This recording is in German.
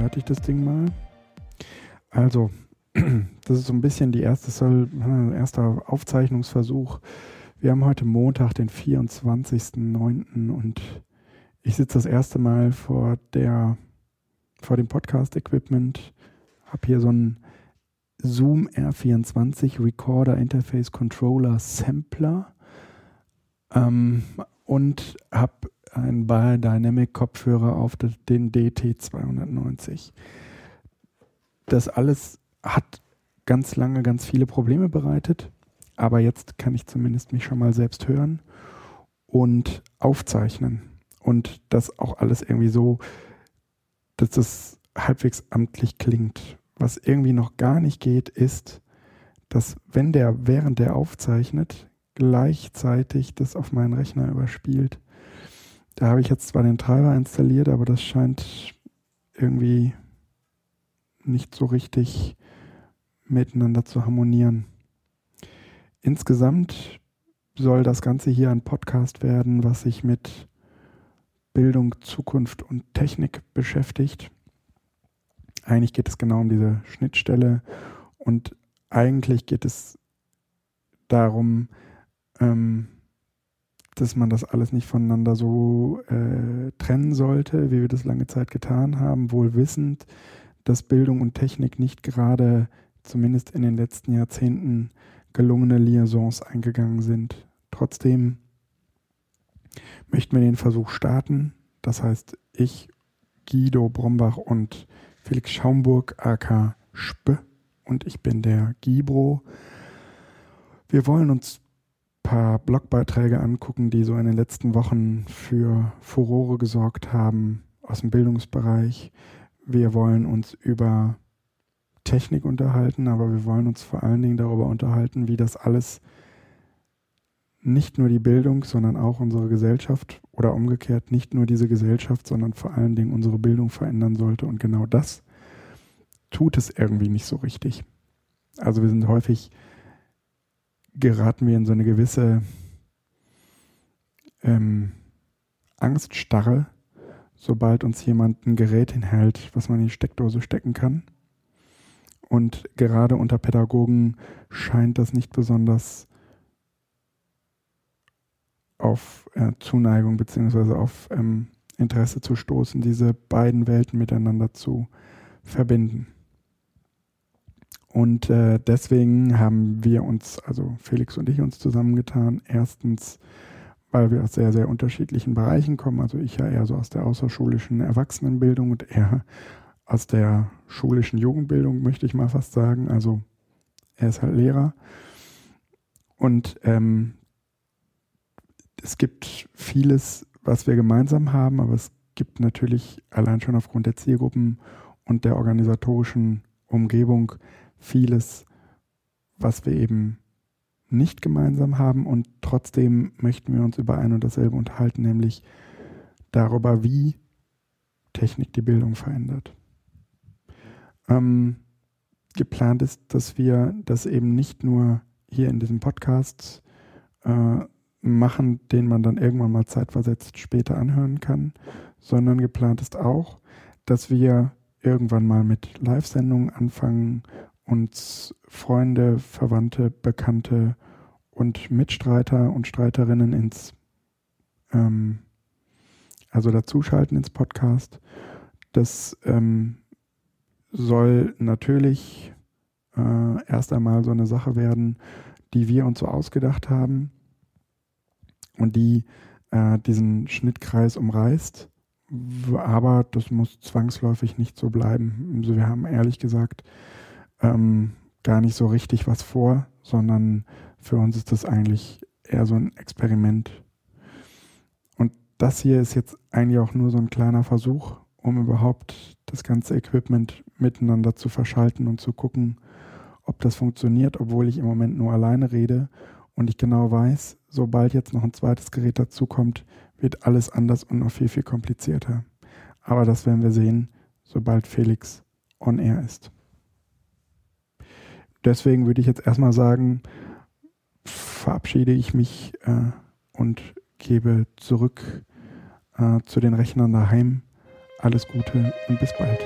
starte ich das Ding mal. Also, das ist so ein bisschen die erste, soll, äh, erster Aufzeichnungsversuch. Wir haben heute Montag, den 24.09. und ich sitze das erste Mal vor der, vor dem Podcast-Equipment, habe hier so ein Zoom R24 Recorder Interface Controller Sampler ähm, und habe einen Biodynamic Kopfhörer auf den DT290. Das alles hat ganz lange ganz viele Probleme bereitet, aber jetzt kann ich zumindest mich schon mal selbst hören und aufzeichnen und das auch alles irgendwie so, dass es halbwegs amtlich klingt. Was irgendwie noch gar nicht geht, ist, dass wenn der während der aufzeichnet, gleichzeitig das auf meinen Rechner überspielt. Da habe ich jetzt zwar den Treiber installiert, aber das scheint irgendwie nicht so richtig miteinander zu harmonieren. Insgesamt soll das Ganze hier ein Podcast werden, was sich mit Bildung, Zukunft und Technik beschäftigt. Eigentlich geht es genau um diese Schnittstelle und eigentlich geht es darum, ähm, dass man das alles nicht voneinander so äh, trennen sollte, wie wir das lange Zeit getan haben, wohl wissend, dass Bildung und Technik nicht gerade, zumindest in den letzten Jahrzehnten, gelungene Liaisons eingegangen sind. Trotzdem möchten wir den Versuch starten. Das heißt, ich, Guido Brombach und Felix Schaumburg, aka Sp, und ich bin der Gibro. Wir wollen uns paar Blogbeiträge angucken, die so in den letzten Wochen für Furore gesorgt haben aus dem Bildungsbereich. Wir wollen uns über Technik unterhalten, aber wir wollen uns vor allen Dingen darüber unterhalten, wie das alles nicht nur die Bildung, sondern auch unsere Gesellschaft oder umgekehrt nicht nur diese Gesellschaft, sondern vor allen Dingen unsere Bildung verändern sollte. Und genau das tut es irgendwie nicht so richtig. Also wir sind häufig geraten wir in so eine gewisse ähm, Angststarre, sobald uns jemand ein Gerät hinhält, was man in die Steckdose stecken kann. Und gerade unter Pädagogen scheint das nicht besonders auf äh, Zuneigung bzw. auf ähm, Interesse zu stoßen, diese beiden Welten miteinander zu verbinden. Und äh, deswegen haben wir uns, also Felix und ich uns zusammengetan. Erstens, weil wir aus sehr, sehr unterschiedlichen Bereichen kommen. Also ich ja eher so aus der außerschulischen Erwachsenenbildung und er aus der schulischen Jugendbildung, möchte ich mal fast sagen. Also er ist halt Lehrer. Und ähm, es gibt vieles, was wir gemeinsam haben, aber es gibt natürlich allein schon aufgrund der Zielgruppen und der organisatorischen Umgebung vieles, was wir eben nicht gemeinsam haben und trotzdem möchten wir uns über ein und dasselbe unterhalten, nämlich darüber, wie Technik die Bildung verändert. Ähm, geplant ist, dass wir das eben nicht nur hier in diesem Podcast äh, machen, den man dann irgendwann mal zeitversetzt später anhören kann, sondern geplant ist auch, dass wir irgendwann mal mit Live-Sendungen anfangen uns Freunde, Verwandte, Bekannte und Mitstreiter und Streiterinnen ins, ähm, also dazuschalten ins Podcast. Das ähm, soll natürlich äh, erst einmal so eine Sache werden, die wir uns so ausgedacht haben und die äh, diesen Schnittkreis umreißt. Aber das muss zwangsläufig nicht so bleiben. Also wir haben ehrlich gesagt ähm, gar nicht so richtig was vor, sondern für uns ist das eigentlich eher so ein Experiment. Und das hier ist jetzt eigentlich auch nur so ein kleiner Versuch, um überhaupt das ganze Equipment miteinander zu verschalten und zu gucken, ob das funktioniert, obwohl ich im Moment nur alleine rede und ich genau weiß, sobald jetzt noch ein zweites Gerät dazukommt, wird alles anders und noch viel, viel komplizierter. Aber das werden wir sehen, sobald Felix on air ist deswegen würde ich jetzt erstmal sagen, verabschiede ich mich äh, und gebe zurück äh, zu den Rechnern daheim. Alles Gute und bis bald.